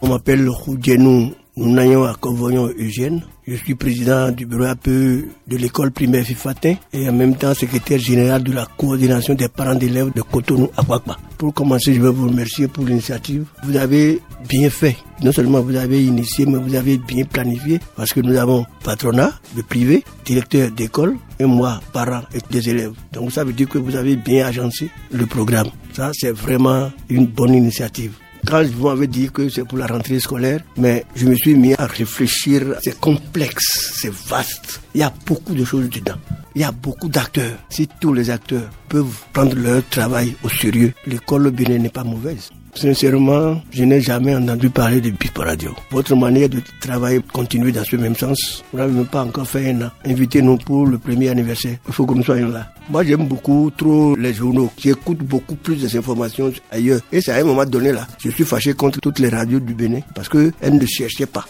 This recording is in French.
On m'appelle Roudjenou Nous à Convoyon Eugène. Je suis président du bureau APE de l'école primaire Fifatin et en même temps secrétaire général de la coordination des parents d'élèves de Cotonou à Guakba. Pour commencer, je veux vous remercier pour l'initiative. Vous avez bien fait. Non seulement vous avez initié, mais vous avez bien planifié parce que nous avons patronat, de privé, directeur d'école et moi, parents et des élèves. Donc ça veut dire que vous avez bien agencé le programme. Ça, c'est vraiment une bonne initiative. Quand vous m'avez dit que c'est pour la rentrée scolaire, mais je me suis mis à réfléchir. C'est complexe, c'est vaste. Il y a beaucoup de choses dedans. Il y a beaucoup d'acteurs. Si tous les acteurs peuvent prendre leur travail au sérieux, l'école Bénin n'est pas mauvaise. Sincèrement, je n'ai jamais entendu parler de Bipo Radio. Votre manière de travailler continue dans ce même sens. Vous n'avez même pas encore fait un an. Invitez-nous pour le premier anniversaire. Il faut que nous soyons là. Moi, j'aime beaucoup trop les journaux. J'écoute beaucoup plus des informations ailleurs. Et c'est à un moment donné là, je suis fâché contre toutes les radios du Bénin parce qu'elles ne cherchaient pas.